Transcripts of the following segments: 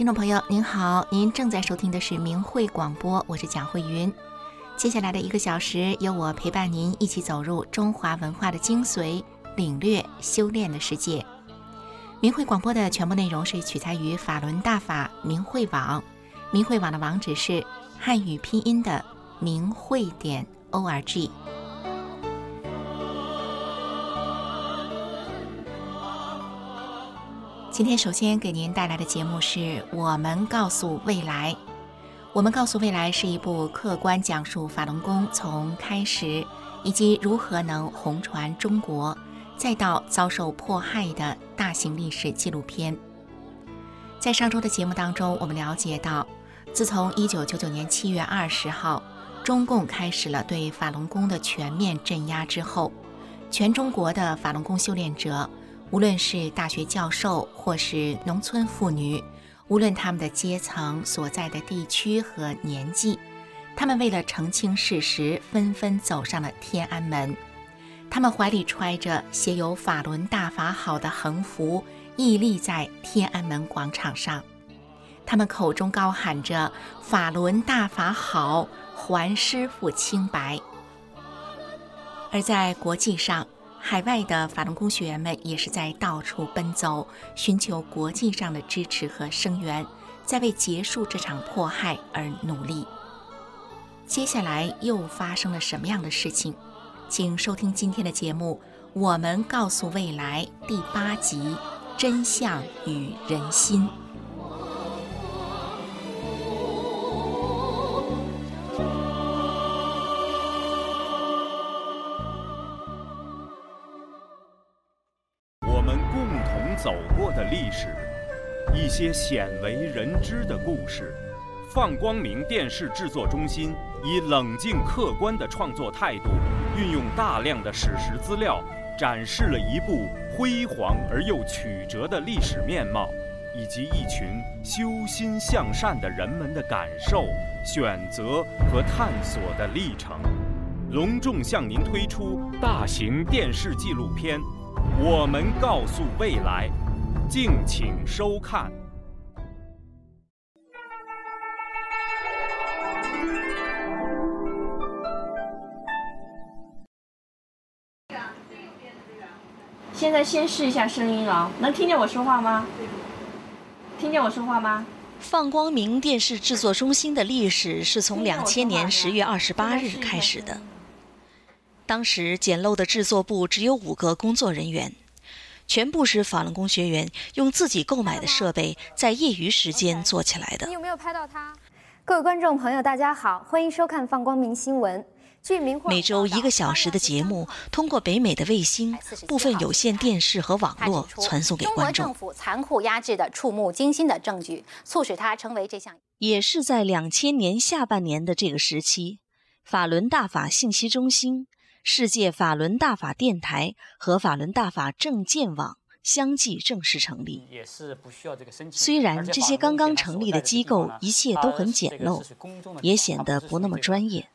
听众朋友您好，您正在收听的是明慧广播，我是蒋慧云。接下来的一个小时，由我陪伴您一起走入中华文化的精髓，领略修炼的世界。明慧广播的全部内容是取材于法轮大法明慧网，明慧网的网址是汉语拼音的明慧点 o r g 今天首先给您带来的节目是《我们告诉未来》。《我们告诉未来》是一部客观讲述法轮功从开始以及如何能红传中国，再到遭受迫害的大型历史纪录片。在上周的节目当中，我们了解到，自从1999年7月20号，中共开始了对法轮功的全面镇压之后，全中国的法轮功修炼者。无论是大学教授，或是农村妇女，无论他们的阶层、所在的地区和年纪，他们为了澄清事实，纷纷走上了天安门。他们怀里揣着写有“法轮大法好”的横幅，屹立在天安门广场上。他们口中高喊着“法轮大法好，还师傅清白”。而在国际上，海外的法轮功学员们也是在到处奔走，寻求国际上的支持和声援，在为结束这场迫害而努力。接下来又发生了什么样的事情？请收听今天的节目《我们告诉未来》第八集《真相与人心》。史，一些鲜为人知的故事。放光明电视制作中心以冷静客观的创作态度，运用大量的史实资料，展示了一部辉煌而又曲折的历史面貌，以及一群修心向善的人们的感受、选择和探索的历程。隆重向您推出大型电视纪录片。我们告诉未来，敬请收看。现在先试一下声音啊，能听见我说话吗？听见我说话吗？放光明电视制作中心的历史是从两千年十月二十八日开始的。当时简陋的制作部只有五个工作人员，全部是法轮功学员用自己购买的设备，在业余时间做起来的。你有没有拍到他？各位观众朋友，大家好，欢迎收看放光明新闻。据明每周一个小时的节目，通过北美的卫星、部分有线电视和网络传送给观众。中国政府残酷压制的触目惊心的证据，促使他成为这项。也是在两千年下半年的这个时期，法轮大法信息中心。世界法轮大法电台和法轮大法证件网相继正式成立。也是不需要这个申请。虽然这些刚刚成立的机构一切都很简陋，也显得不那么专业，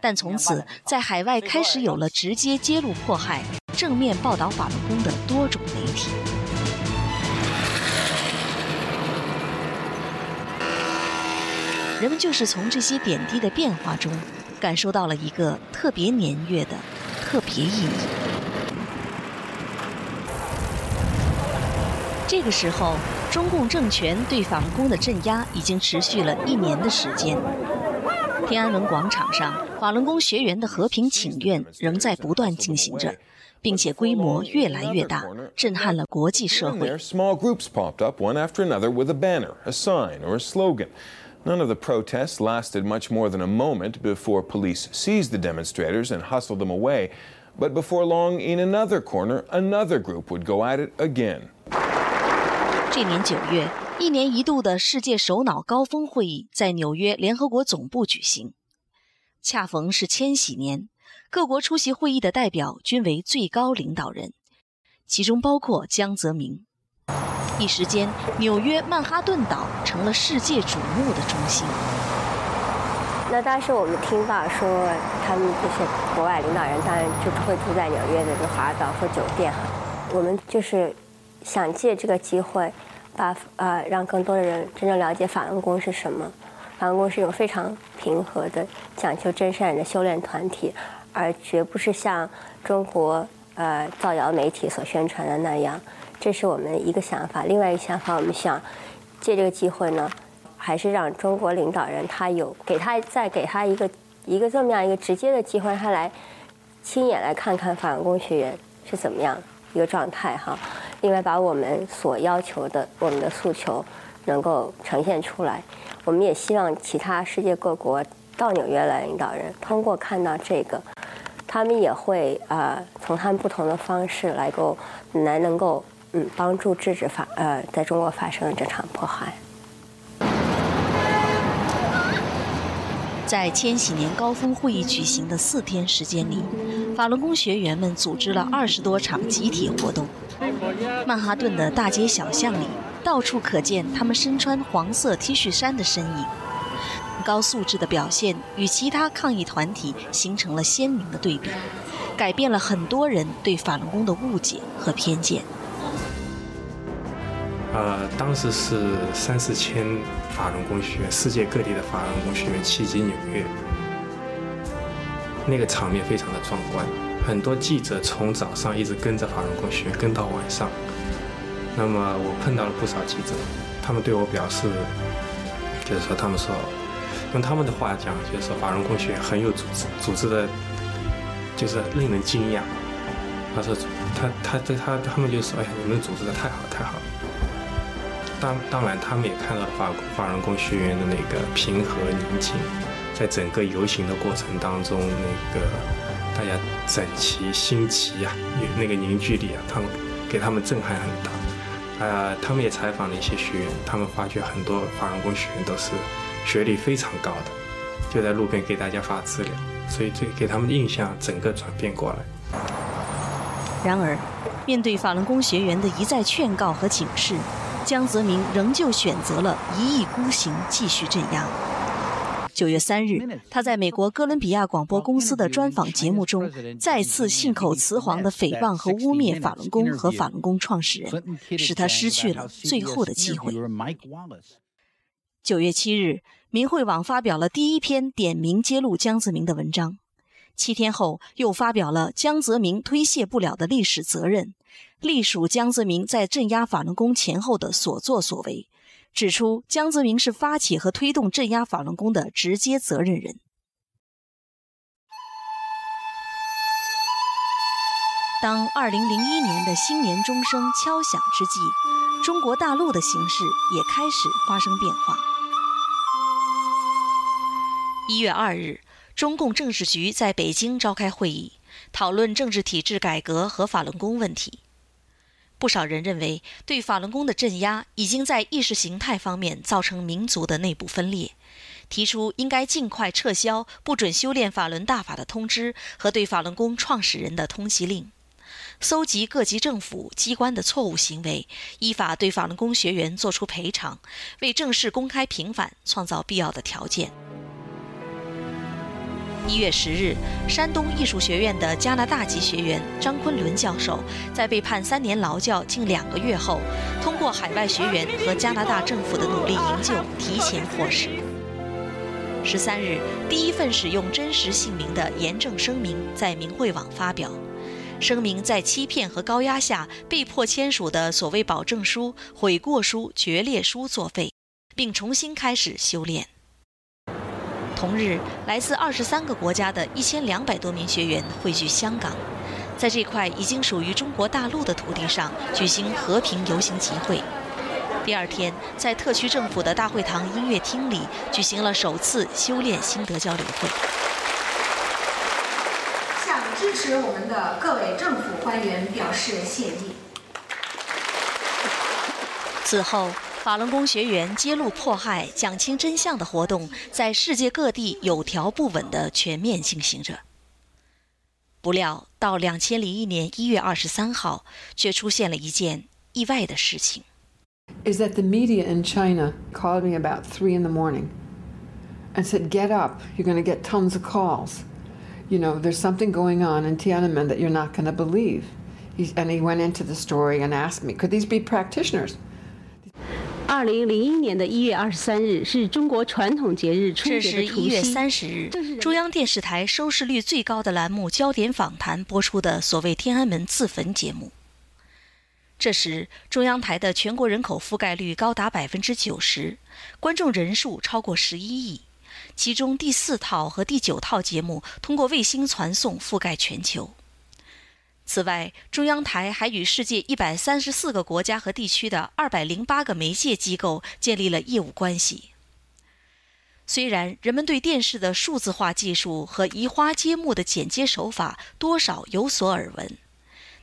但从此在海外开始有了直接揭露迫害、正面报道法轮功的多种媒体。人们就是从这些点滴的变化中。感受到了一个特别年月的特别意义。这个时候，中共政权对法轮功的镇压已经持续了一年的时间。天安门广场上，法轮功学员的和平请愿仍在不断进行着，并且规模越来越大，震撼了国际社会。None of the protests lasted much more than a moment before police seized the demonstrators and hustled them away. But before long, in another corner, another group would go at it again. 这年九月，一年一度的世界首脑高峰会议在纽约联合国总部举行，恰逢是千禧年，各国出席会议的代表均为最高领导人，其中包括江泽民。 一时间，纽约曼哈顿岛成了世界瞩目的中心。那当时我们听到说，他们这些国外领导人当然就不会住在纽约的这个华尔道夫酒店。我们就是想借这个机会，把呃让更多的人真正了解法轮功是什么。法轮功是一种非常平和的、讲求真善忍的修炼团体，而绝不是像中国呃造谣媒体所宣传的那样。这是我们一个想法。另外一个想法，我们想借这个机会呢，还是让中国领导人他有给他再给他一个一个这么样一个直接的机会，让他来亲眼来看看法轮功学员是怎么样一个状态哈。另外，把我们所要求的我们的诉求能够呈现出来。我们也希望其他世界各国到纽约来领导人，通过看到这个，他们也会啊，从他们不同的方式来够来能够帮助制止发呃在中国发生的这场迫害。在千禧年高峰会议举行的四天时间里，法轮功学员们组织了二十多场集体活动，曼哈顿的大街小巷里。到处可见他们身穿黄色 T 恤衫的身影，高素质的表现与其他抗议团体形成了鲜明的对比，改变了很多人对法轮功的误解和偏见。呃，当时是三四千法轮功学员，世界各地的法轮功学员齐集纽约，那个场面非常的壮观，很多记者从早上一直跟着法轮功学员跟到晚上。那么我碰到了不少记者，他们对我表示，就是说，他们说，用他们的话讲，就是说，法轮功学员很有组织，组织的，就是令人惊讶。他说，他他对他他们就说，哎呀，你们组织的太好太好。当当然，他们也看到了法法轮功学员的那个平和宁静，在整个游行的过程当中，那个大家整齐心齐呀，那个凝聚力啊，他们给他们震撼很大。呃，他们也采访了一些学员，他们发觉很多法轮功学员都是学历非常高的，就在路边给大家发资料，所以这给他们的印象整个转变过来。然而，面对法轮功学员的一再劝告和警示，江泽民仍旧选择了一意孤行，继续镇压。九月三日，他在美国哥伦比亚广播公司的专访节目中，再次信口雌黄地诽谤和污蔑法轮功和法轮功创始人，使他失去了最后的机会。九月七日，明慧网发表了第一篇点名揭露江泽民的文章，七天后又发表了江泽民推卸不了的历史责任，隶属江泽民在镇压法轮功前后的所作所为。指出，江泽民是发起和推动镇压法轮功的直接责任人。当二零零一年的新年钟声敲响之际，中国大陆的形势也开始发生变化。一月二日，中共政治局在北京召开会议，讨论政治体制改革和法轮功问题。不少人认为，对法轮功的镇压已经在意识形态方面造成民族的内部分裂，提出应该尽快撤销不准修炼法轮大法的通知和对法轮功创始人的通缉令，搜集各级政府机关的错误行为，依法对法轮功学员作出赔偿，为正式公开平反创造必要的条件。一月十日，山东艺术学院的加拿大籍学员张昆仑教授，在被判三年劳教近两个月后，通过海外学员和加拿大政府的努力营救，提前获释。十三日，第一份使用真实姓名的严正声明在明慧网发表，声明在欺骗和高压下被迫签署的所谓保证书、悔过书、决裂书作废，并重新开始修炼。同日，来自二十三个国家的一千两百多名学员汇聚香港，在这块已经属于中国大陆的土地上举行和平游行集会。第二天，在特区政府的大会堂音乐厅里举行了首次修炼心得交流会。向支持我们的各位政府官员表示谢意。此后。法轮功学员揭露迫害、讲清真相的活动，在世界各地有条不紊地全面进行着。不料，到两千零一年一月二十三号，却出现了一件意外的事情。Is that the media in China called me about three in the morning and said, "Get up! You're going to get tons of calls. You know, there's something going on in Tiananmen that you're not going to believe." He, and he went into the story and asked me, "Could these be practitioners?" 二零零一年的一月二十三日是中国传统节日春节的除夕。这是一月三十日，中央电视台收视率最高的栏目《焦点访谈》播出的所谓天安门自焚节目。这时，中央台的全国人口覆盖率高达百分之九十，观众人数超过十一亿，其中第四套和第九套节目通过卫星传送覆盖全球。此外，中央台还与世界一百三十四个国家和地区的二百零八个媒介机构建立了业务关系。虽然人们对电视的数字化技术和移花接木的剪接手法多少有所耳闻，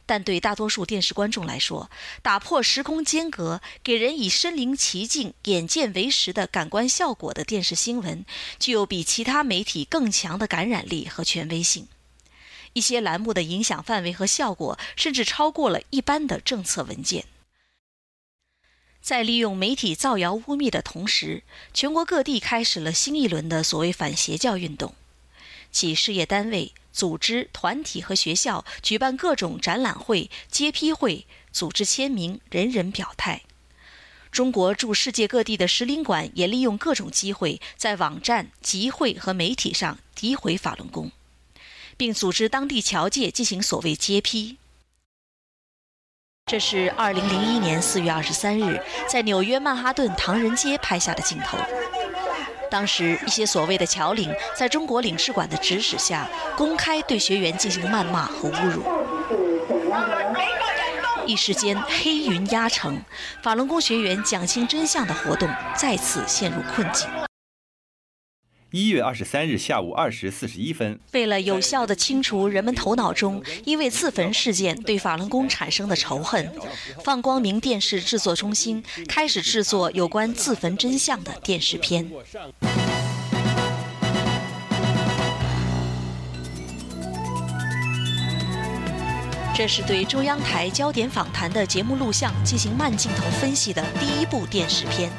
但对大多数电视观众来说，打破时空间隔、给人以身临其境、眼见为实的感官效果的电视新闻，具有比其他媒体更强的感染力和权威性。一些栏目的影响范围和效果，甚至超过了一般的政策文件。在利用媒体造谣污蔑的同时，全国各地开始了新一轮的所谓反邪教运动，企事业单位、组织、团体和学校举办各种展览会、揭批会，组织签名，人人表态。中国驻世界各地的使领馆也利用各种机会，在网站、集会和媒体上诋毁法轮功。并组织当地侨界进行所谓揭批。这是二零零一年四月二十三日在纽约曼哈顿唐人街拍下的镜头。当时，一些所谓的侨领在中国领事馆的指使下，公开对学员进行谩骂和侮辱。一时间，黑云压城，法轮功学员讲清真相的活动再次陷入困境。一月二十三日下午二时四十一分，为了有效地清除人们头脑中因为自焚事件对法轮功产生的仇恨，放光明电视制作中心开始制作有关自焚真相的电视片。这是对中央台焦点访谈的节目录像进行慢镜头分析的第一部电视片。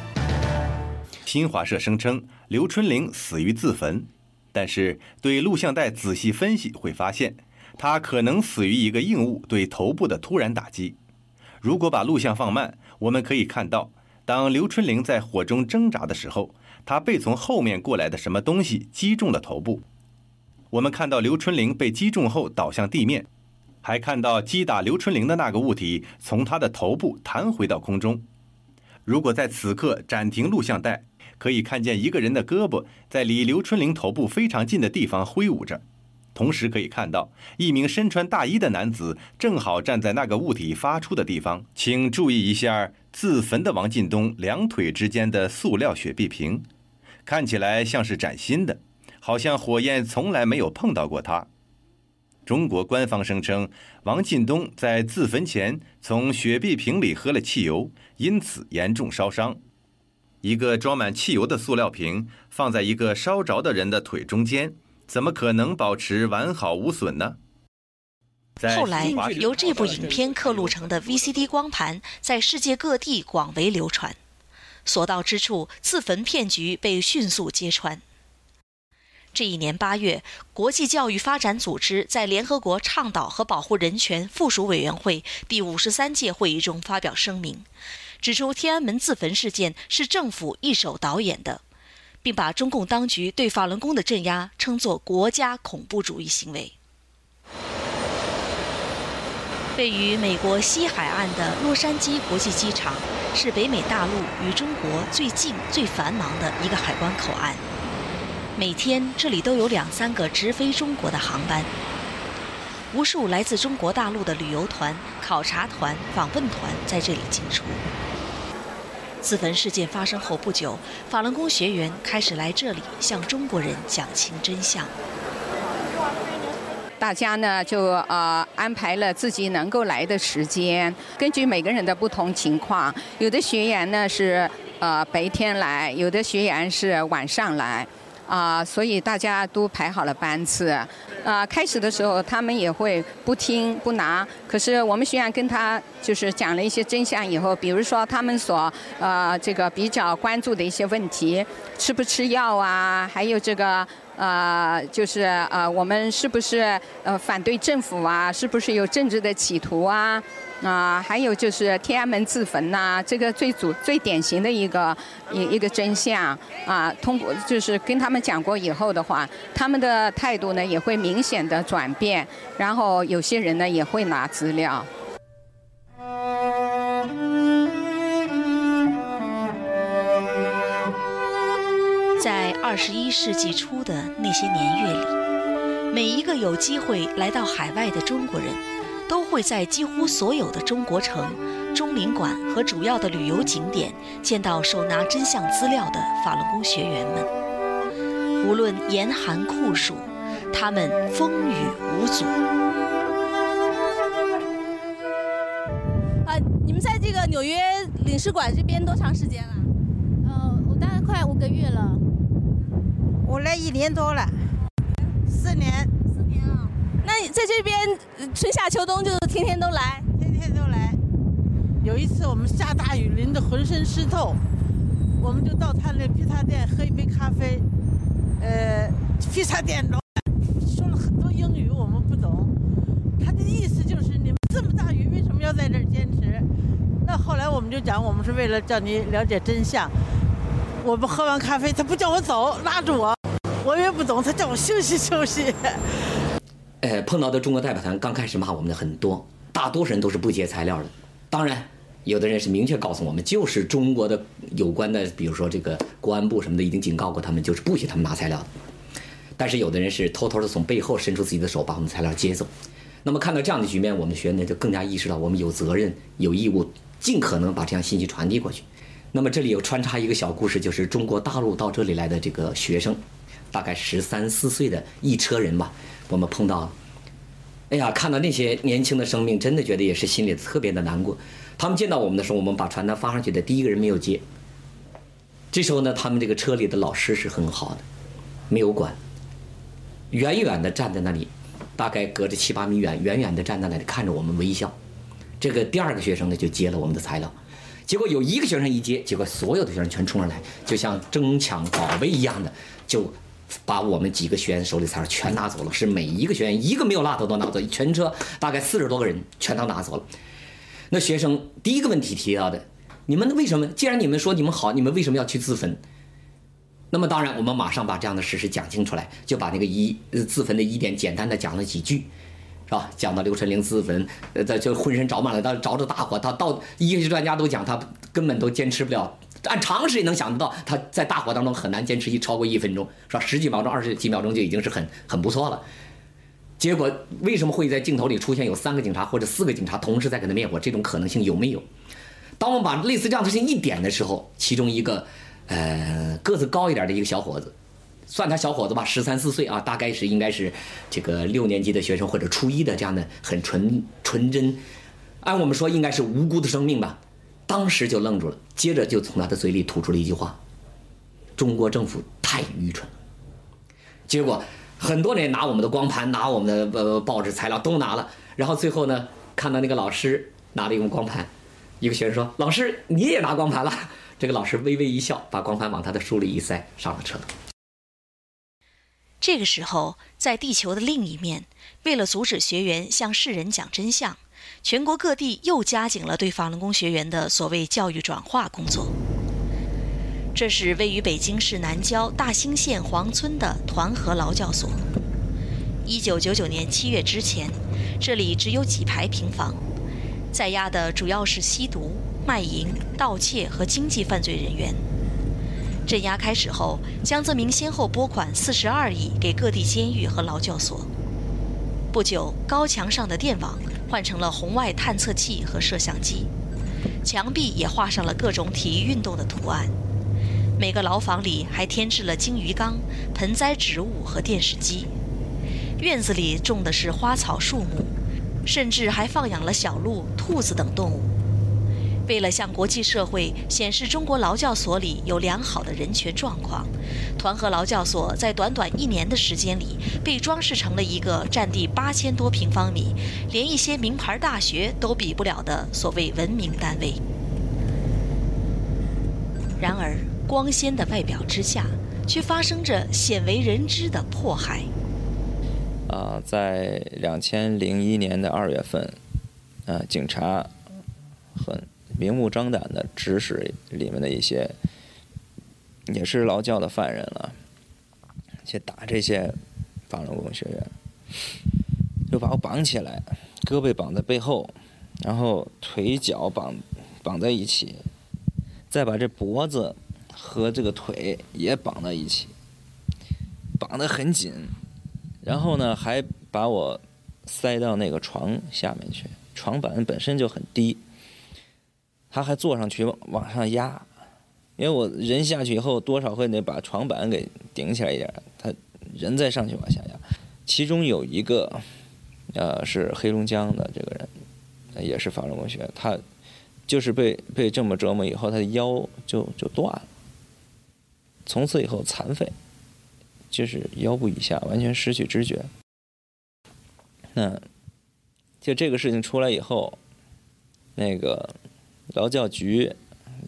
新华社声称刘春玲死于自焚，但是对录像带仔细分析会发现，她可能死于一个硬物对头部的突然打击。如果把录像放慢，我们可以看到，当刘春玲在火中挣扎的时候，她被从后面过来的什么东西击中了头部。我们看到刘春玲被击中后倒向地面，还看到击打刘春玲的那个物体从她的头部弹回到空中。如果在此刻暂停录像带，可以看见一个人的胳膊在离刘春玲头部非常近的地方挥舞着，同时可以看到一名身穿大衣的男子正好站在那个物体发出的地方。请注意一下自焚的王进东两腿之间的塑料雪碧瓶，看起来像是崭新的，好像火焰从来没有碰到过他。中国官方声称，王进东在自焚前从雪碧瓶里喝了汽油，因此严重烧伤。一个装满汽油的塑料瓶放在一个烧着的人的腿中间，怎么可能保持完好无损呢？后来，由这部影片刻录成的 VCD 光盘在世界各地广为流传，所到之处，自焚骗局被迅速揭穿。这一年八月，国际教育发展组织在联合国倡导和保护人权附属委员会第五十三届会议中发表声明。指出天安门自焚事件是政府一手导演的，并把中共当局对法轮功的镇压称作国家恐怖主义行为。位于美国西海岸的洛杉矶国际机场是北美大陆与中国最近、最繁忙的一个海关口岸，每天这里都有两三个直飞中国的航班。无数来自中国大陆的旅游团、考察团、访问团在这里进出。自焚事件发生后不久，法轮功学员开始来这里向中国人讲清真相。大家呢就呃安排了自己能够来的时间，根据每个人的不同情况，有的学员呢是呃白天来，有的学员是晚上来。啊，所以大家都排好了班次。啊，开始的时候他们也会不听不拿，可是我们学院跟他就是讲了一些真相以后，比如说他们所呃这个比较关注的一些问题，吃不吃药啊，还有这个呃就是呃我们是不是呃反对政府啊，是不是有政治的企图啊？啊，还有就是天安门自焚呐，这个最主最典型的一个一一个真相啊。通过就是跟他们讲过以后的话，他们的态度呢也会明显的转变，然后有些人呢也会拿资料。在二十一世纪初的那些年月里，每一个有机会来到海外的中国人，都会在几乎所有的中国城、中领馆和主要的旅游景点见到手拿真相资料的法轮功学员们。无论严寒酷暑，他们风雨无阻。啊，你们在这个纽约领事馆这边多长时间了？呃，我大概快五个月了。我来一年多了，四年。那在这边春夏秋冬就天天都来？天天都来。有一次我们下大雨，淋得浑身湿透，我们就到他那披萨店喝一杯咖啡。呃，披萨店老板说了很多英语，我们不懂。他的意思就是你们这么大雨为什么要在这儿坚持？那后来我们就讲，我们是为了叫你了解真相。我们喝完咖啡，他不叫我走，拉住我。我也不懂，他叫我休息休息。呃，碰到的中国代表团刚开始骂我们的很多，大多数人都是不接材料的。当然，有的人是明确告诉我们，就是中国的有关的，比如说这个公安部什么的，已经警告过他们，就是不许他们拿材料的。但是有的人是偷偷的从背后伸出自己的手，把我们材料接走。那么看到这样的局面，我们学员呢就更加意识到，我们有责任、有义务，尽可能把这样信息传递过去。那么这里有穿插一个小故事，就是中国大陆到这里来的这个学生。大概十三四岁的一车人吧，我们碰到了。哎呀，看到那些年轻的生命，真的觉得也是心里特别的难过。他们见到我们的时候，我们把传单发上去的第一个人没有接。这时候呢，他们这个车里的老师是很好的，没有管，远远的站在那里，大概隔着七八米远，远远的站在那里看着我们微笑。这个第二个学生呢，就接了我们的材料。结果有一个学生一接，结果所有的学生全冲上来，就像争抢宝贝一样的，就。把我们几个学员手里材料全拿走了，是每一个学员一个没有落的都拿走，全车大概四十多个人全都拿走了。那学生第一个问题提到的，你们为什么？既然你们说你们好，你们为什么要去自焚？那么当然，我们马上把这样的事实讲清楚来，就把那个疑自焚的疑点简单的讲了几句，是吧？讲到刘春玲自焚，呃，就浑身着满了，他着着大火，他到医学专家都讲他根本都坚持不了。按常识也能想得到，他在大火当中很难坚持一超过一分钟，是吧？十几秒钟、二十几秒钟就已经是很很不错了。结果为什么会在镜头里出现有三个警察或者四个警察同时在给他灭火？这种可能性有没有？当我们把类似这样的事情一点的时候，其中一个呃个子高一点的一个小伙子，算他小伙子吧，十三四岁啊，大概是应该是这个六年级的学生或者初一的这样的很纯纯真，按我们说应该是无辜的生命吧。当时就愣住了，接着就从他的嘴里吐出了一句话：“中国政府太愚蠢了。”结果很多人拿我们的光盘，拿我们的呃报纸材料都拿了，然后最后呢，看到那个老师拿了一个光盘，一个学生说：“老师你也拿光盘了？”这个老师微微一笑，把光盘往他的书里一塞，上了车。这个时候，在地球的另一面，为了阻止学员向世人讲真相。全国各地又加紧了对法轮功学员的所谓教育转化工作。这是位于北京市南郊大兴县黄村的团河劳教所。一九九九年七月之前，这里只有几排平房，在押的主要是吸毒、卖淫、盗窃和经济犯罪人员。镇压开始后，江泽民先后拨款四十二亿给各地监狱和劳教所。不久，高墙上的电网。换成了红外探测器和摄像机，墙壁也画上了各种体育运动的图案。每个牢房里还添置了金鱼缸、盆栽植物和电视机。院子里种的是花草树木，甚至还放养了小鹿、兔子等动物。为了向国际社会显示中国劳教所里有良好的人权状况，团河劳教所在短短一年的时间里被装饰成了一个占地八千多平方米、连一些名牌大学都比不了的所谓文明单位。然而，光鲜的外表之下，却发生着鲜为人知的迫害。啊，在两千零一年的二月份。啊，警察很明目张胆的指使里面的一些也是劳教的犯人了，去打这些法轮功学员，就把我绑起来，胳膊绑在背后，然后腿脚绑绑在一起，再把这脖子和这个腿也绑在一起，绑得很紧，然后呢还把我塞到那个床下面去。床板本身就很低，他还坐上去往上压，因为我人下去以后多少会得把床板给顶起来一点，他人再上去往下压。其中有一个，呃，是黑龙江的这个人，也是法轮功学，他就是被被这么折磨以后，他的腰就就断了，从此以后残废，就是腰部以下完全失去知觉。那。就这个事情出来以后，那个劳教局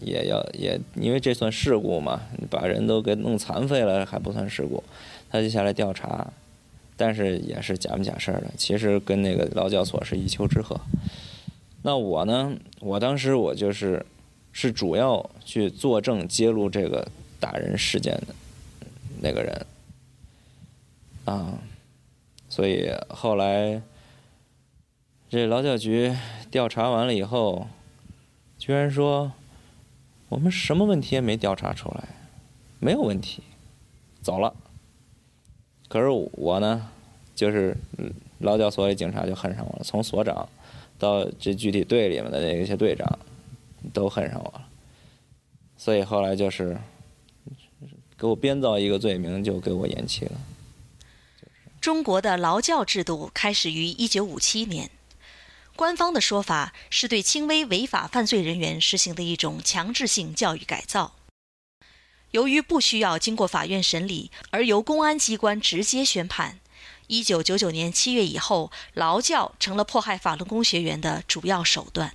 也要也因为这算事故嘛，把人都给弄残废了还不算事故，他就下来调查，但是也是假不假事儿的，其实跟那个劳教所是一丘之貉。那我呢，我当时我就是是主要去作证揭露这个打人事件的那个人啊，所以后来。这劳教局调查完了以后，居然说我们什么问题也没调查出来，没有问题，走了。可是我呢，就是劳教所里警察就恨上我了，从所长到这具体队里面的那些队长都恨上我了，所以后来就是给我编造一个罪名，就给我延期了。中国的劳教制度开始于一九五七年。官方的说法是对轻微违法犯罪人员实行的一种强制性教育改造。由于不需要经过法院审理，而由公安机关直接宣判，一九九九年七月以后，劳教成了迫害法轮功学员的主要手段。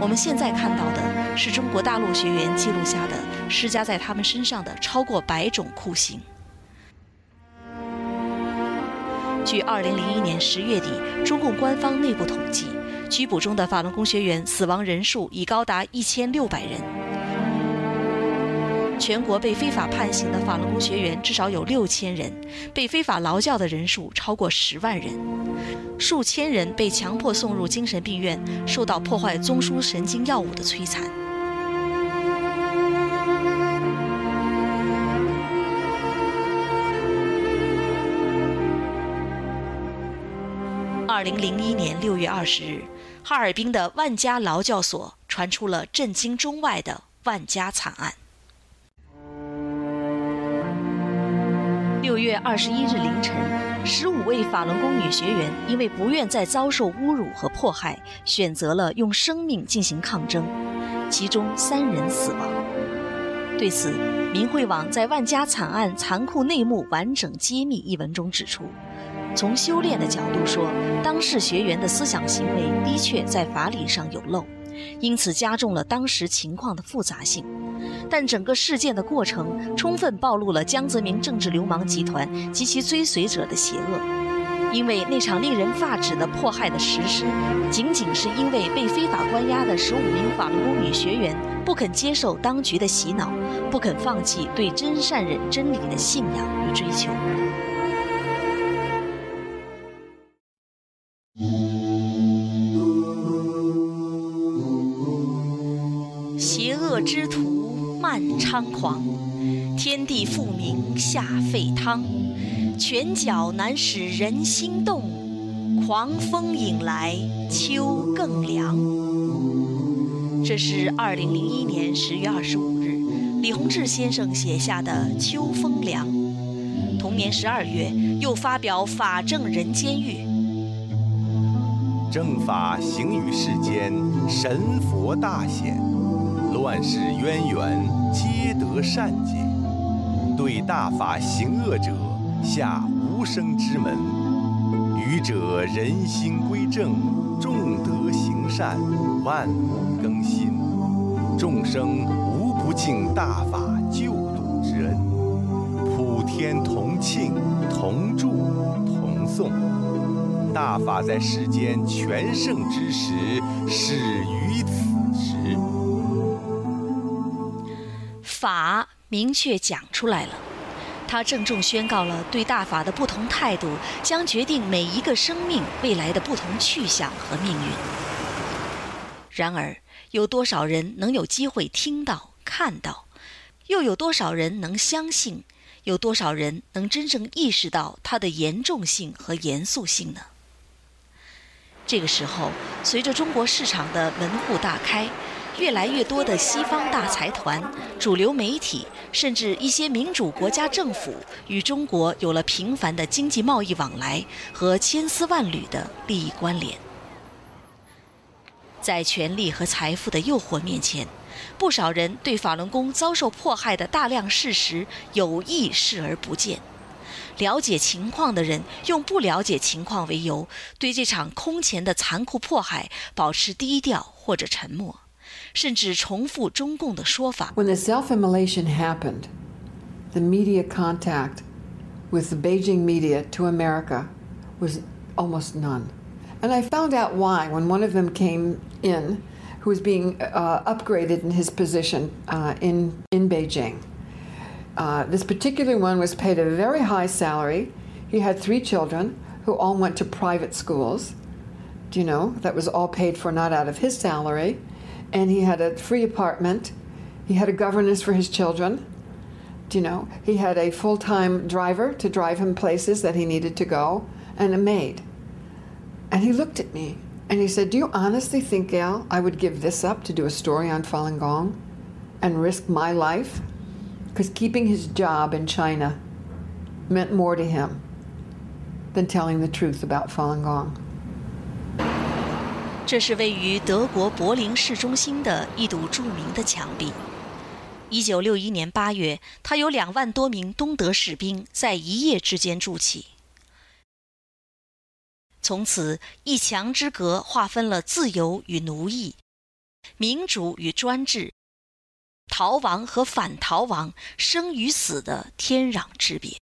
我们现在看到的是中国大陆学员记录下的施加在他们身上的超过百种酷刑。据2001年10月底中共官方内部统计，拘捕中的法轮功学员死亡人数已高达1600人。全国被非法判刑的法轮功学员至少有6000人，被非法劳教的人数超过10万人，数千人被强迫送入精神病院，受到破坏中枢神经药物的摧残。二零零一年六月二十日，哈尔滨的万家劳教所传出了震惊中外的万家惨案。六月二十一日凌晨，十五位法轮功女学员因为不愿再遭受侮辱和迫害，选择了用生命进行抗争，其中三人死亡。对此，明慧网在《万家惨案残酷内幕完整揭秘》一文中指出。从修炼的角度说，当事学员的思想行为的确在法理上有漏，因此加重了当时情况的复杂性。但整个事件的过程充分暴露了江泽民政治流氓集团及其追随者的邪恶，因为那场令人发指的迫害的实施，仅仅是因为被非法关押的十五名法轮功女学员不肯接受当局的洗脑，不肯放弃对真善忍真理的信仰与追求。师徒漫猖狂，天地复明下沸汤，拳脚难使人心动，狂风引来秋更凉。这是二零零一年十月二十五日，李洪志先生写下的《秋风凉》。同年十二月，又发表《法正人间狱》。正法行于世间，神佛大显。乱世渊源，皆得善解；对大法行恶者，下无生之门。愚者人心归正，众德行善，万物更新。众生无不敬大法救度之恩，普天同庆，同祝同颂。大法在世间全盛之时始于此时。法明确讲出来了，他郑重宣告了对大法的不同态度将决定每一个生命未来的不同去向和命运。然而，有多少人能有机会听到、看到？又有多少人能相信？有多少人能真正意识到它的严重性和严肃性呢？这个时候，随着中国市场的门户大开，越来越多的西方大财团、主流媒体，甚至一些民主国家政府与中国有了频繁的经济贸易往来和千丝万缕的利益关联。在权力和财富的诱惑面前，不少人对法轮功遭受迫害的大量事实有意视而不见。了解情况的人用不了解情况为由，对这场空前的残酷迫害保持低调或者沉默，甚至重复中共的说法。 When the self-immolation happened, the media contact with the Beijing media to America was almost none. And I found out why when one of them came in, who was being uh, upgraded in his position uh, in, in Beijing. Uh, this particular one was paid a very high salary. He had three children who all went to private schools. Do you know? That was all paid for, not out of his salary. And he had a free apartment. He had a governess for his children. Do you know? He had a full time driver to drive him places that he needed to go and a maid. And he looked at me and he said, Do you honestly think, Gail, I would give this up to do a story on Falun Gong and risk my life? Because keeping his job in China meant more to him than telling the truth about Falun Gong. 这是位于德国柏林市中心的一堵著名的墙壁。一九六一年八月，它有两万多名东德士兵在一夜之间筑起。从此，一墙之隔划分了自由与奴役、民主与专制、逃亡和反逃亡、生与死的天壤之别。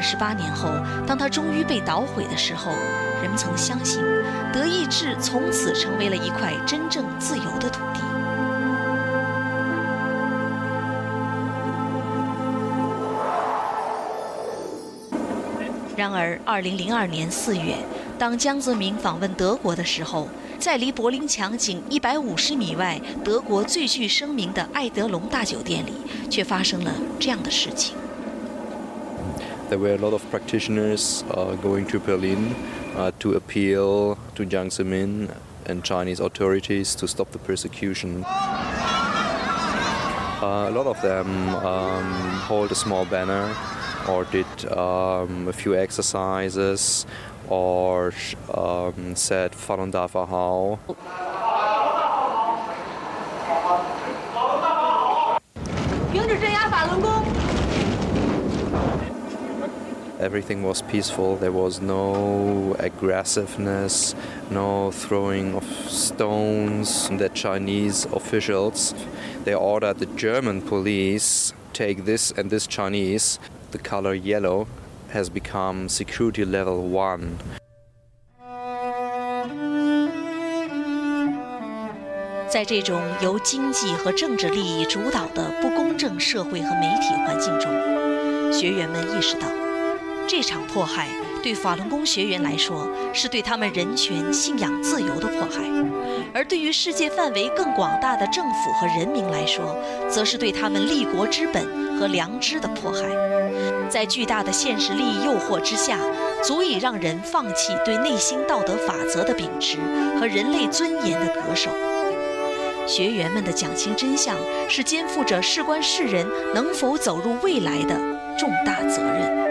二十八年后，当他终于被捣毁的时候，人们曾相信，德意志从此成为了一块真正自由的土地。然而，二零零二年四月，当江泽民访问德国的时候，在离柏林墙仅一百五十米外，德国最具声名的爱德隆大酒店里，却发生了这样的事情。There were a lot of practitioners uh, going to Berlin uh, to appeal to Jiang Zemin and Chinese authorities to stop the persecution. Uh, a lot of them um, hold a small banner or did um, a few exercises or um, said Falun Dafa Hao. Everything was peaceful. There was no aggressiveness, no throwing of stones. The Chinese officials, they ordered the German police take this and this Chinese. The color yellow has become security level one. 在这种由经济和政治利益主导的不公正社会和媒体环境中，学员们意识到，这场迫害对法轮功学员来说是对他们人权、信仰自由的迫害，而对于世界范围更广大的政府和人民来说，则是对他们立国之本和良知的迫害。在巨大的现实利益诱惑之下，足以让人放弃对内心道德法则的秉持和人类尊严的恪守。学员们的讲清真相，是肩负着事关世人能否走入未来的重大责任。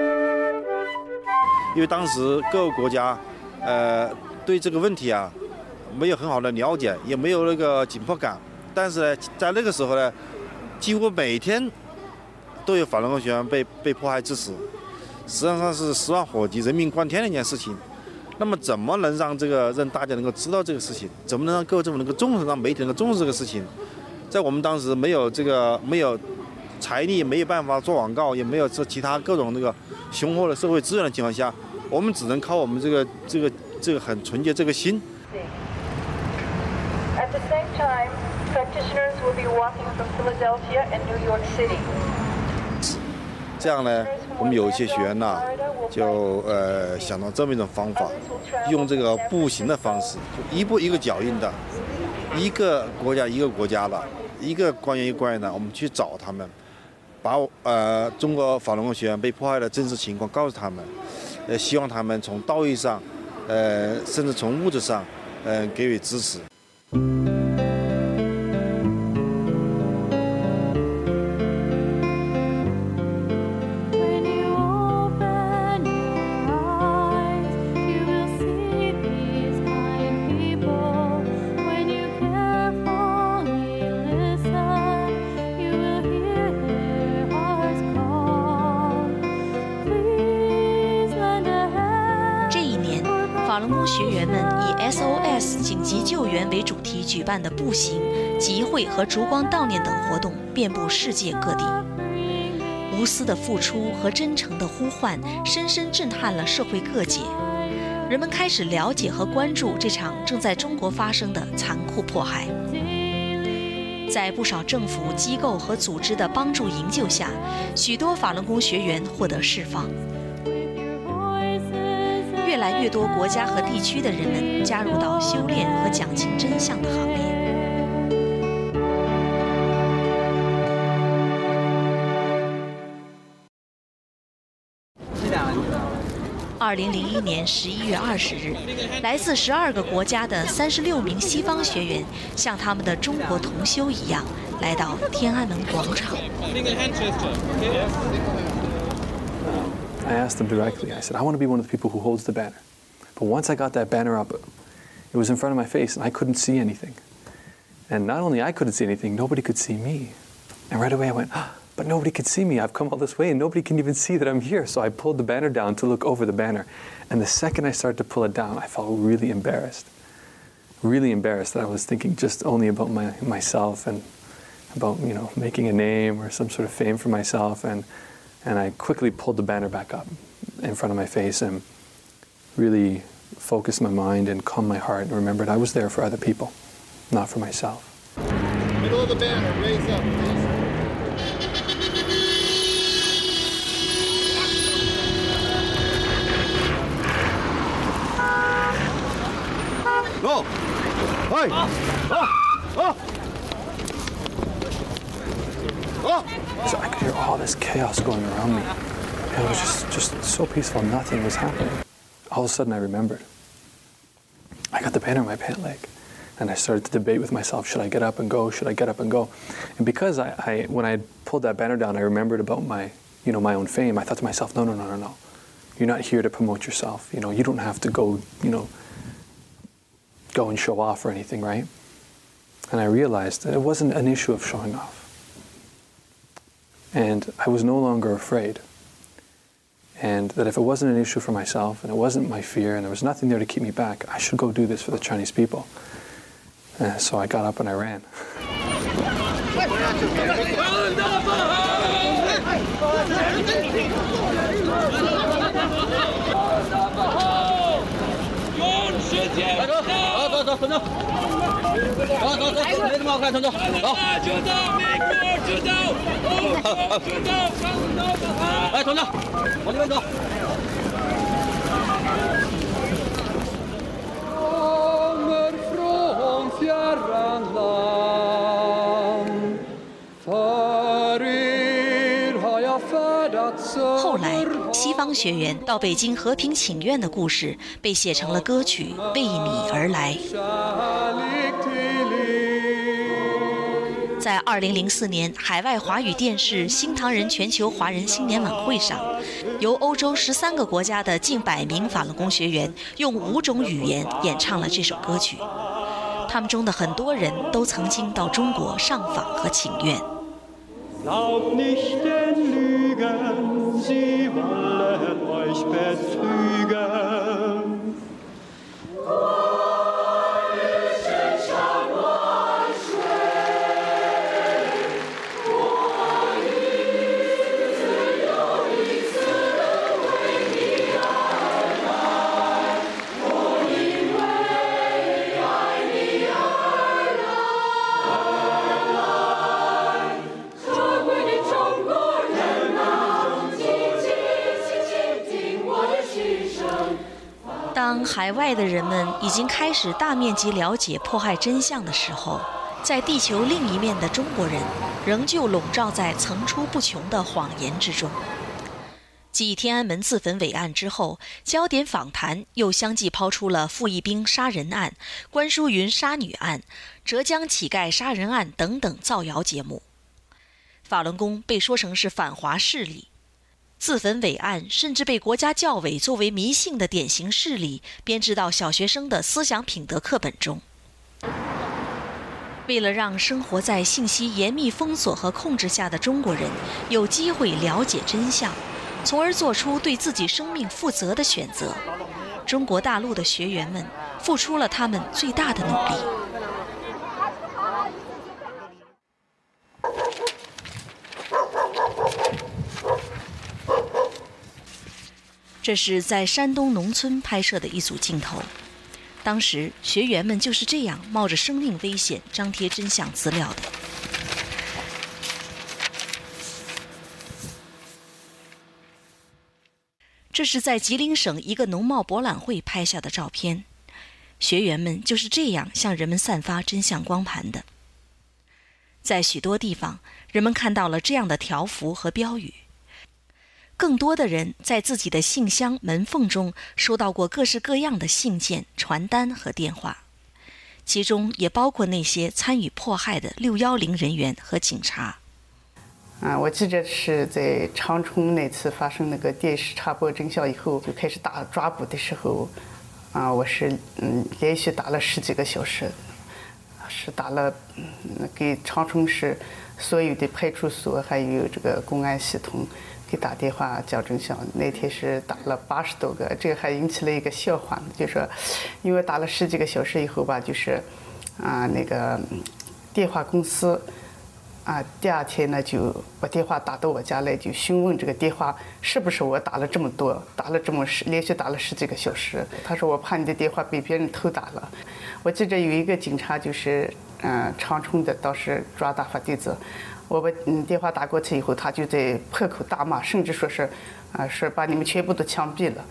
因为当时各个国家，呃，对这个问题啊，没有很好的了解，也没有那个紧迫感。但是呢，在那个时候呢，几乎每天都有法轮功学员被被迫害致死，实际上是十万火急，人命关天的一件事情。那么，怎么能让这个让大家能够知道这个事情？怎么能让各个政府能够重视，让媒体能够重视这个事情？在我们当时没有这个没有财力没有办法做广告，也没有这其他各种那个雄厚的社会资源的情况下，我们只能靠我们这个这个这个很纯洁这个心。At the same time, practitioners will be walking from Philadelphia and New York City. 这样呢，我们有一些学员呐，就呃想到这么一种方法，用这个步行的方式，就一步一个脚印的，一个国家一个国家的，一个官员一个官员的，我们去找他们，把呃中国法轮功学员被迫害的真实情况告诉他们，呃希望他们从道义上，呃甚至从物质上，呃给予支持。和烛光悼念等活动遍布世界各地。无私的付出和真诚的呼唤，深深震撼了社会各界。人们开始了解和关注这场正在中国发生的残酷迫害。在不少政府机构和组织的帮助营救下，许多法轮功学员获得释放。越来越多国家和地区的人们加入到修炼和讲清真相的行列。二零零一年十一月二十日，来自十二个国家的三十六名西方学员，像他们的中国同修一样，来到天安门广场。 I asked them directly. I said, I want to be one of the people who holds the banner. But once I got that banner up, it was in front of my face and I couldn't see anything. And not only I couldn't see anything, nobody could see me. And right away I went, "Ah, but nobody could see me. I've come all this way and nobody can even see that I'm here. So I pulled the banner down to look over the banner. And the second I started to pull it down, I felt really embarrassed. Really embarrassed that I was thinking just only about my, myself and about, you know, making a name or some sort of fame for myself. And, and I quickly pulled the banner back up in front of my face and really focused my mind and calmed my heart and remembered I was there for other people, not for myself. Middle of the banner, raise up, please. Hey! Oh! Oh! Oh! So I could hear all this chaos going around me. And it was just, just so peaceful, nothing was happening. All of a sudden I remembered. I got the banner on my pant leg. And I started to debate with myself, should I get up and go? Should I get up and go? And because I, I when I pulled that banner down, I remembered about my, you know, my own fame. I thought to myself, no, no, no, no, no. You're not here to promote yourself. You know, you don't have to go, you know, go and show off or anything, right? And I realized that it wasn't an issue of showing off. And I was no longer afraid. And that if it wasn't an issue for myself and it wasn't my fear and there was nothing there to keep me back, I should go do this for the Chinese people. Uh, so I got up and I ran. 走走走，团长，走走走，没什么好看，团长，走。就走，美国就走，欧洲就走，来，团长，往这边走。kommer från fjärran land 方学员到北京和平请愿的故事被写成了歌曲《为你而来》。在2004年海外华语电视新唐人全球华人新年晚会上，由欧洲十三个国家的近百名法轮功学员用五种语言演唱了这首歌曲。他们中的很多人都曾经到中国上访和请愿。sie wollen euch betrügen. 海外的人们已经开始大面积了解迫害真相的时候，在地球另一面的中国人仍旧笼罩在层出不穷的谎言之中。继天安门自焚伟案之后，焦点访谈又相继抛出了傅一兵杀人案、关淑云杀女案、浙江乞丐杀人案等等造谣节目。法轮功被说成是反华势力，自焚伟案甚至被国家教委作为迷信的典型事例编制到小学生的思想品德课本中。为了让生活在信息严密封锁和控制下的中国人有机会了解真相，从而做出对自己生命负责的选择，中国大陆的学员们付出了他们最大的努力。这是在山东农村拍摄的一组镜头。当时学员们就是这样冒着生命危险张贴真相资料的。这是在吉林省一个农贸博览会拍下的照片，学员们就是这样向人们散发真相光盘的。在许多地方，人们看到了这样的条幅和标语。更多的人在自己的信箱门缝中收到过各式各样的信件、传单和电话，其中也包括那些参与迫害的六幺零人员和警察。啊，我记着是在长春那次发生那个电视插播真相以后，就开始打抓捕的时候，啊，我是嗯连续打了十几个小时，是打了嗯给长春市所有的派出所还有这个公安系统给打电话讲真相。那天是打了八十多个，这个还引起了一个笑话，就说因为打了十几个小时以后吧，就是啊那个电话公司。啊，第二天呢就把电话打到我家来，就询问这个电话是不是我打了这么多，打了这么十，连续打了十几个小时。他说我怕你的电话被别人偷打了。我记着有一个警察就是嗯长春的，当时抓大法弟子，我把嗯电话打过去以后，他就在破口大骂，甚至说是啊是把你们全部都枪毙了。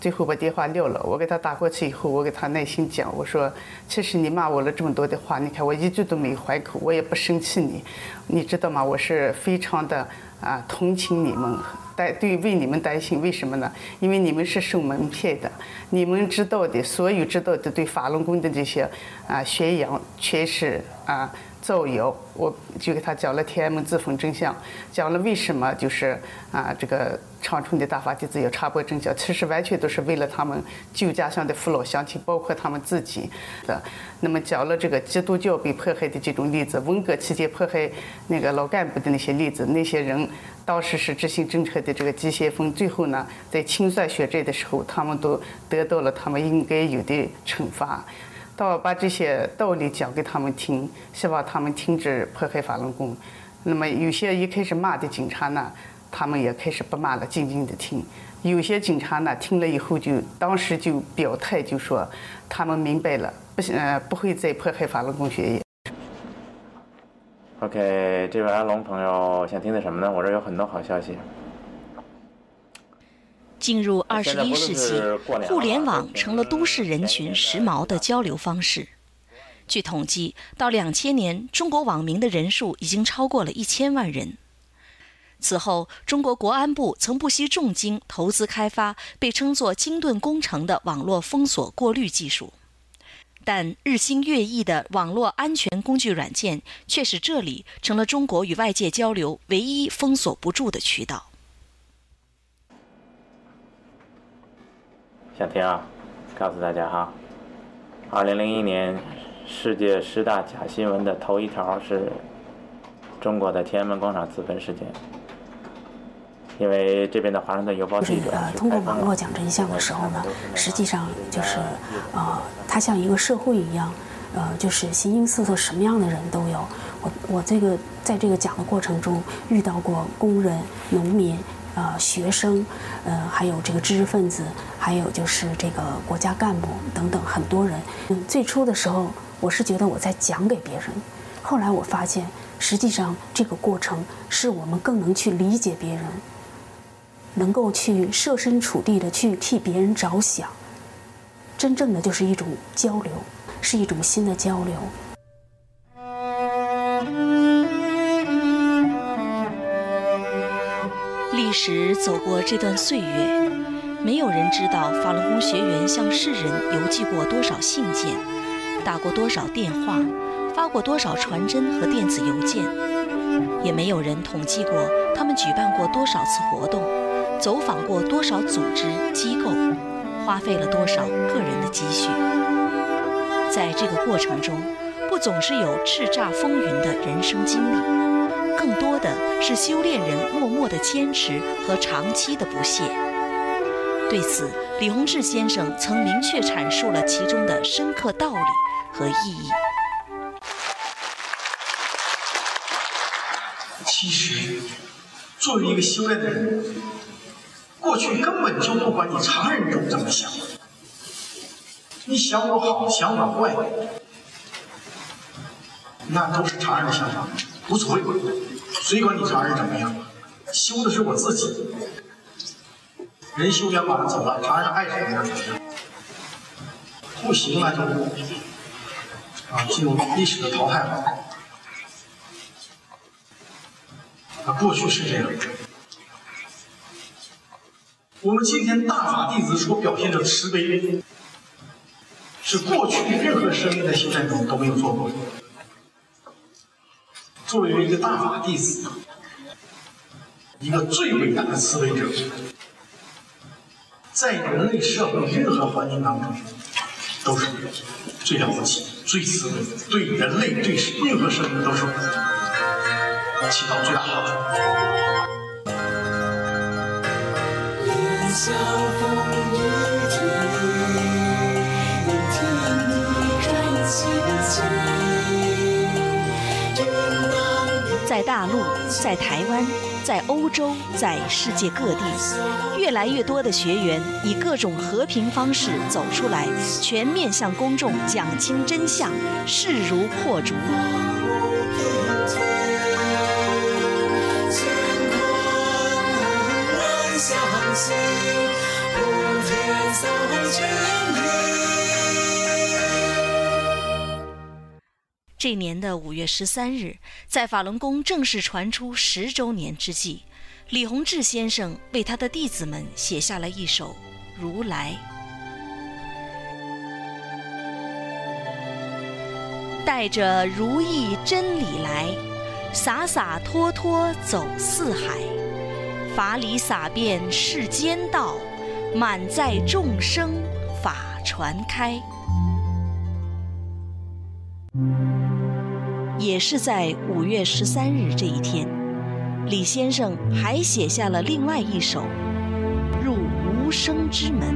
最后把电话撂了，我给他打过去以后，我给他耐心讲，我说，其实你骂我了这么多的话，你看我一句都没还口，我也不生气你，你知道吗？我是非常的啊同情你们，担对为你们担心，为什么呢？因为你们是受蒙骗的，你们知道的，所有知道的对法轮功的这些啊宣扬，全是啊。造谣，我就给他讲了天安门自焚真相，讲了为什么就是啊这个长春的大法弟子要插播真相，其实完全都是为了他们旧家乡的父老乡亲，包括他们自己的。那么讲了这个基督教被迫害的这种例子，文革期间迫害那个老干部的那些例子，那些人当时是执行政策的这个急先锋，最后呢在清算血债的时候，他们都得到了他们应该有的惩罚。到把这些道理讲给他们听，希望他们停止迫害法轮功。那么有些一开始骂的警察呢，他们也开始不骂了，静静的听。有些警察呢，听了以后就当时就表态，就说他们明白了，不呃不会再迫害法轮功学业。OK，这位阿龙朋友想听的什么呢？我这有很多好消息。进入二十一世纪，互联网成了都市人群时髦的交流方式。据统计，到两千年，中国网民的人数已经超过了一千万人。此后，中国国安部曾不惜重金投资开发被称作“金盾工程”的网络封锁过滤技术，但日新月异的网络安全工具软件却使这里成了中国与外界交流唯一封锁不住的渠道。想听啊？告诉大家哈，二零零一年世界十大假新闻的头一条是中国的天安门广场自焚事件，因为这边的华盛顿邮报记者呃，通过网络讲真相的时候呢，实际上就是呃，它像一个社会一样，呃，就是形形色色什么样的人都有。我我这个在这个讲的过程中遇到过工人、农民。呃，学生，呃，还有这个知识分子，还有就是这个国家干部等等很多人。嗯，最初的时候，我是觉得我在讲给别人，后来我发现，实际上这个过程是我们更能去理解别人，能够去设身处地的去替别人着想，真正的就是一种交流，是一种新的交流。历史走过这段岁月，没有人知道法轮功学员向世人邮寄过多少信件，打过多少电话，发过多少传真和电子邮件，也没有人统计过他们举办过多少次活动，走访过多少组织机构，花费了多少个人的积蓄。在这个过程中，不总是有叱咤风云的人生经历。更多的是修炼人默默的坚持和长期的不懈。对此，李洪志先生曾明确阐述了其中的深刻道理和意义。其实，作为一个修炼的人，过去根本就不管你常人中怎么想，你想我好，想我坏，那都是常人的想法，无所谓。谁管你常人怎么样？修的是我自己。人修炼完了走了，常人爱怎么样怎么样。不行了就啊进入历史的淘汰了。啊，过去是这样。我们今天大法弟子所表现的慈悲，是过去任何生命在修炼中都没有做过的。作为一个大法弟子，一个最伟大的慈悲者，在人类社会任何环境当中，都是最了不起、最慈悲，对人类、对任何生命都是起到最大好处。在大陆，在台湾，在欧洲，在世界各地，越来越多的学员以各种和平方式走出来，全面向公众讲清真相，势如破竹。这年的五月十三日，在法轮功正式传出十周年之际，李洪志先生为他的弟子们写下了一首《如来》。带着如意真理来，洒洒脱脱走四海，法理洒遍世间道，满载众生法传开。也是在五月十三日这一天，李先生还写下了另外一首《入无声之门》。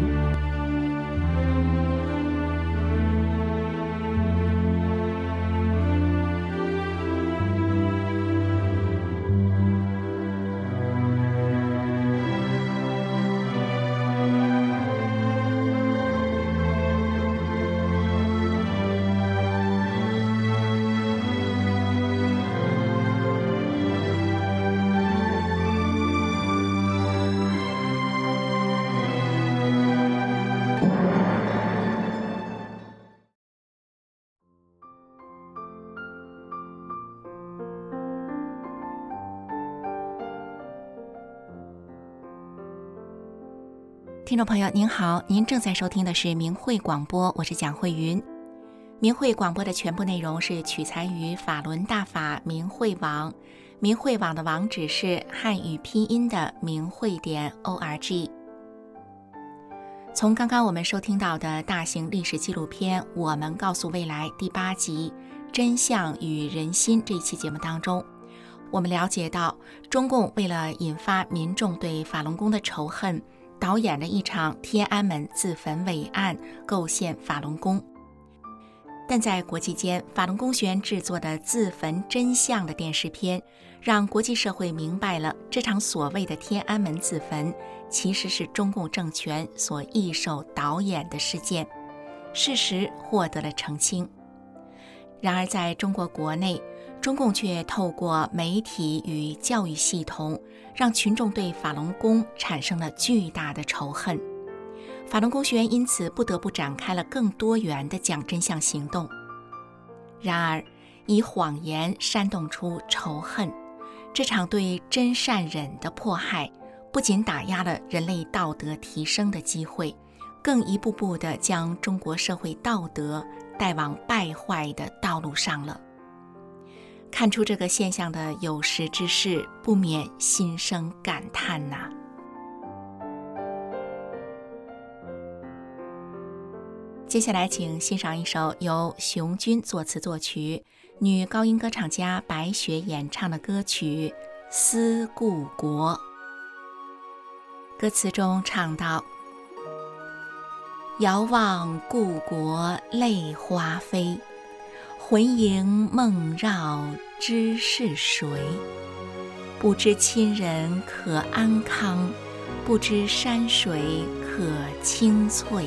众朋友您好，您正在收听的是明慧广播，我是蒋慧云。明慧广播的全部内容是取材于法轮大法明慧网，明慧网的网址是汉语拼音的明慧点 org。从刚刚我们收听到的大型历史纪录片《我们告诉未来》第八集《真相与人心》这一期节目当中，我们了解到，中共为了引发民众对法轮功的仇恨。导演了一场天安门自焚伟案，构陷法轮功。但在国际间，法轮功学员制作的《自焚真相》的电视片，让国际社会明白了这场所谓的天安门自焚，其实是中共政权所一手导演的事件，事实获得了澄清。然而，在中国国内，中共却透过媒体与教育系统，让群众对法轮功产生了巨大的仇恨。法轮功学员因此不得不展开了更多元的讲真相行动。然而，以谎言煽动出仇恨，这场对真善忍的迫害，不仅打压了人类道德提升的机会，更一步步地将中国社会道德带往败坏的道路上了。看出这个现象的有识之士，不免心生感叹呐、接下来，请欣赏一首由熊军作词作曲、女高音歌唱家白雪演唱的歌曲《思故国》。歌词中唱道：“遥望故国泪花飞，魂萦梦绕知是谁？不知亲人可安康，不知山水可清翠。”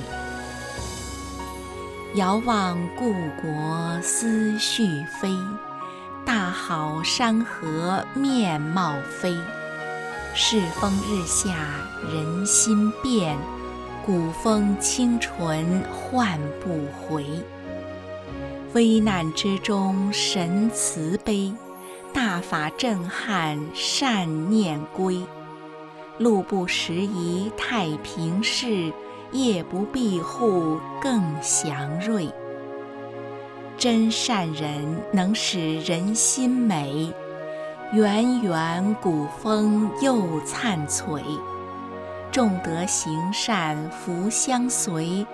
遥望故国思绪飞，大好山河面貌非。世风日下人心变，古风清纯换不回。危难之中神慈悲，大法震撼善念归。路不拾遗太平事。夜不闭户更祥瑞，真善人能使人心美，源远古风又灿璀，众德行善福相随，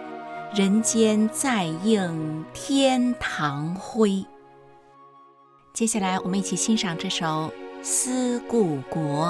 人间再映天堂辉。接下来，我们一起欣赏这首《思故国》。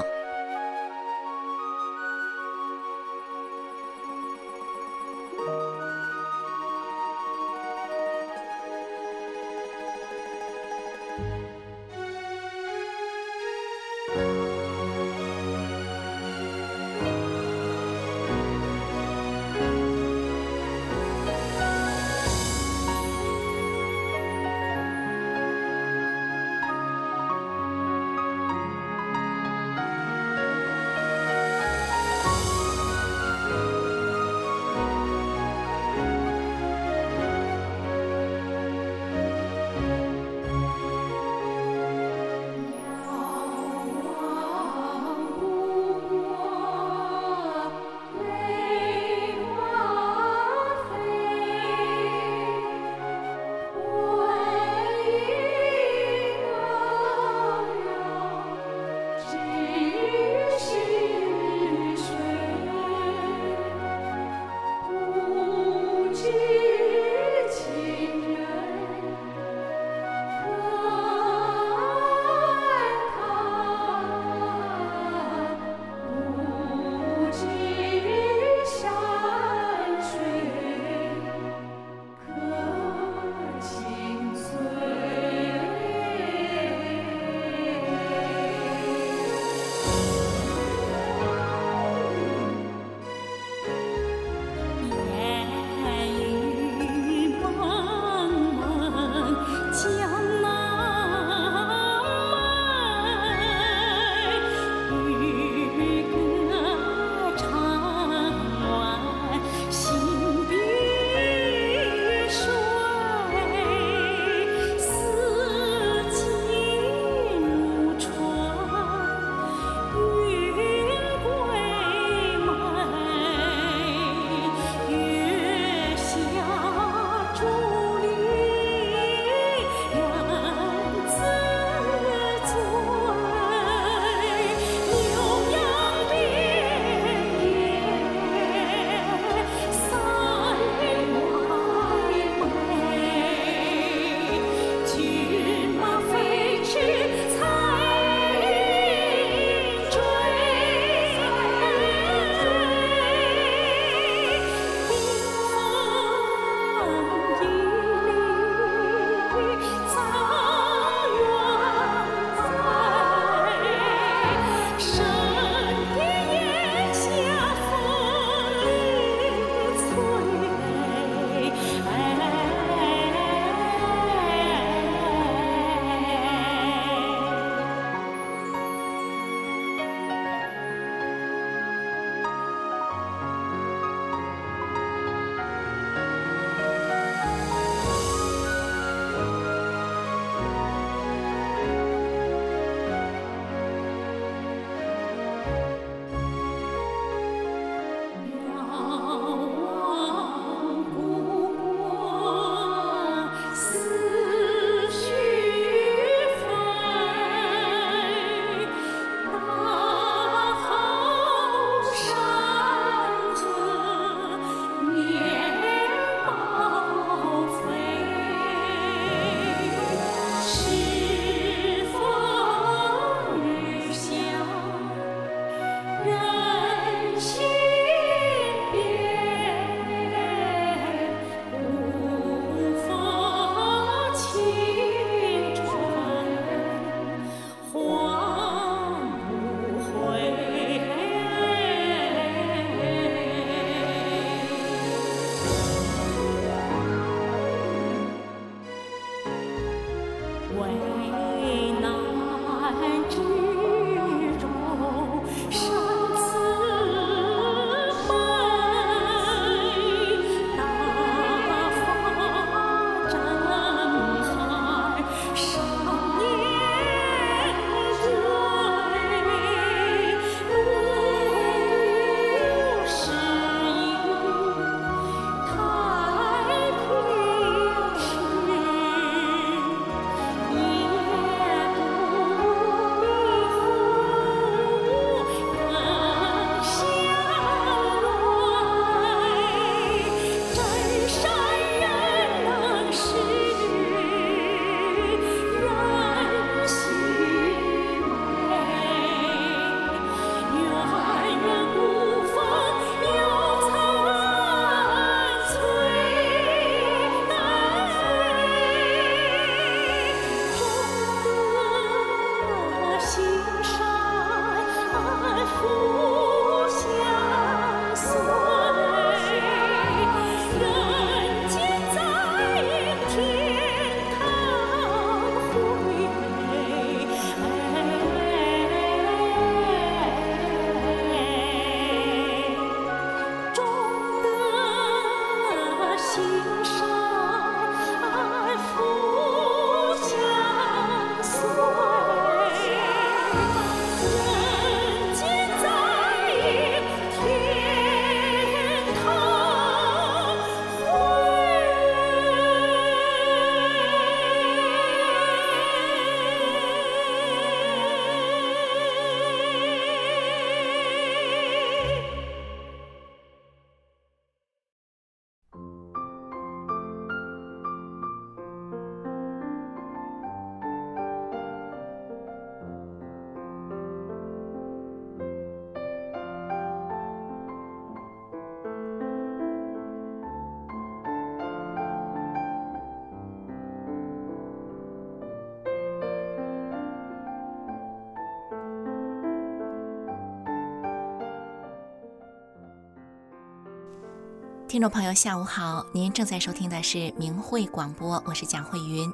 听众朋友，下午好！您正在收听的是明慧广播，我是蒋慧云。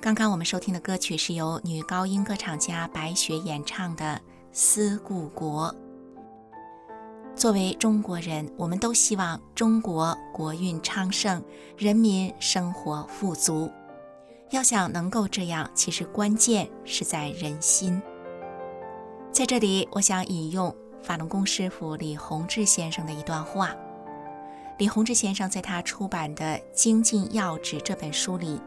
刚刚我们收听的歌曲是由女高音歌唱家白雪演唱的《思故国》。作为中国人，我们都希望中国国运昌盛，人民生活富足。要想能够这样，其实关键是在人心。在这里，我想引用法轮功师傅李洪志先生的一段话。李洪志先生在他出版的《精进要旨》这本书里，《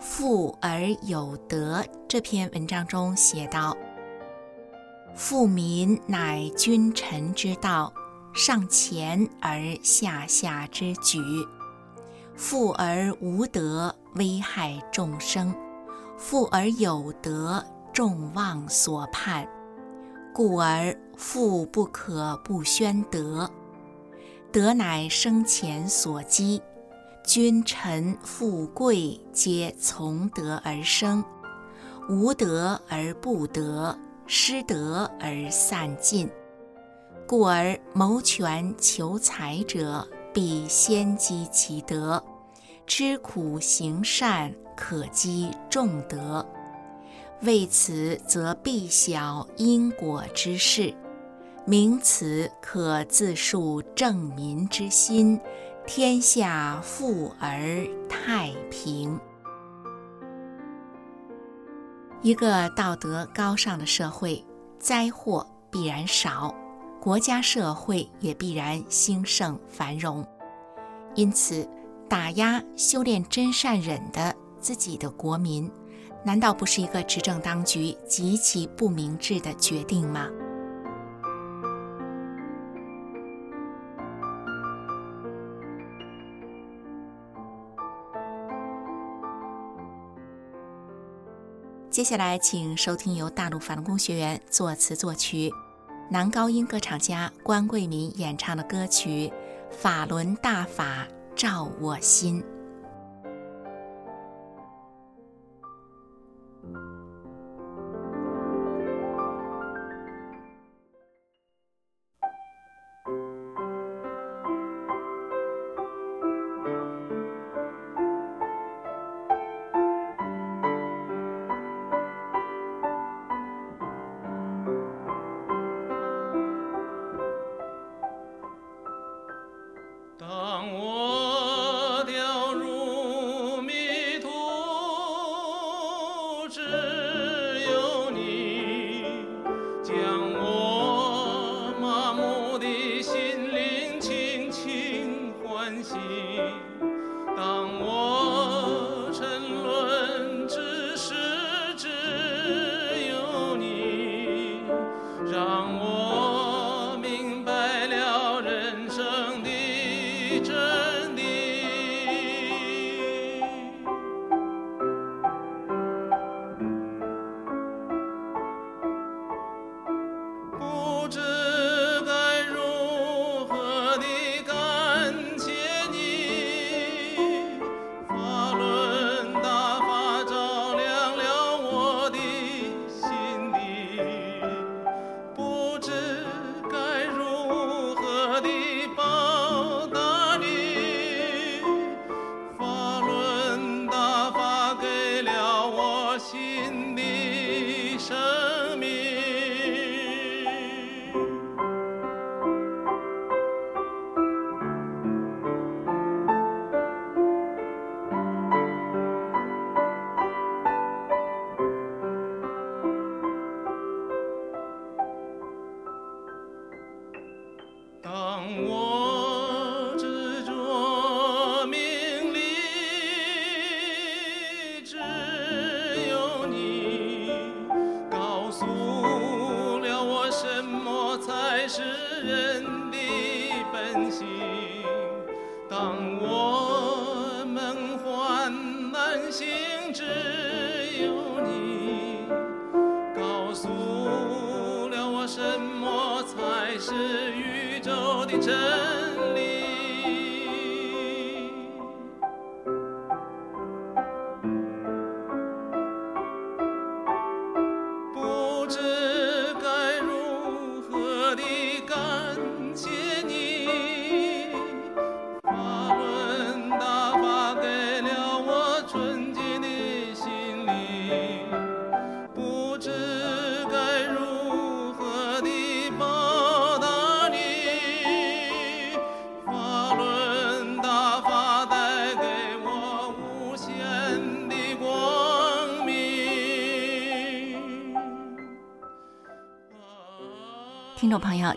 富而有德》这篇文章中写道：“富民乃君臣之道，上前而下下之举。富而无德，危害众生；富而有德，众望所盼。故而富不可不宣德。”德乃生前所积，君臣富贵皆从德而生，无德而不得，失德而散尽。故而谋权求财者，必先积其德；吃苦行善，可积众德。为此，则必晓因果之事。名此可自述正民之心，天下富而太平。一个道德高尚的社会，灾祸必然少，国家社会也必然兴盛繁荣。因此，打压修炼真善忍的自己的国民，难道不是一个执政当局极其不明智的决定吗？接下来，请收听由大陆法轮功学员作词作曲，男高音歌唱家关桂民演唱的歌曲《法轮大法照我心》。当我 water.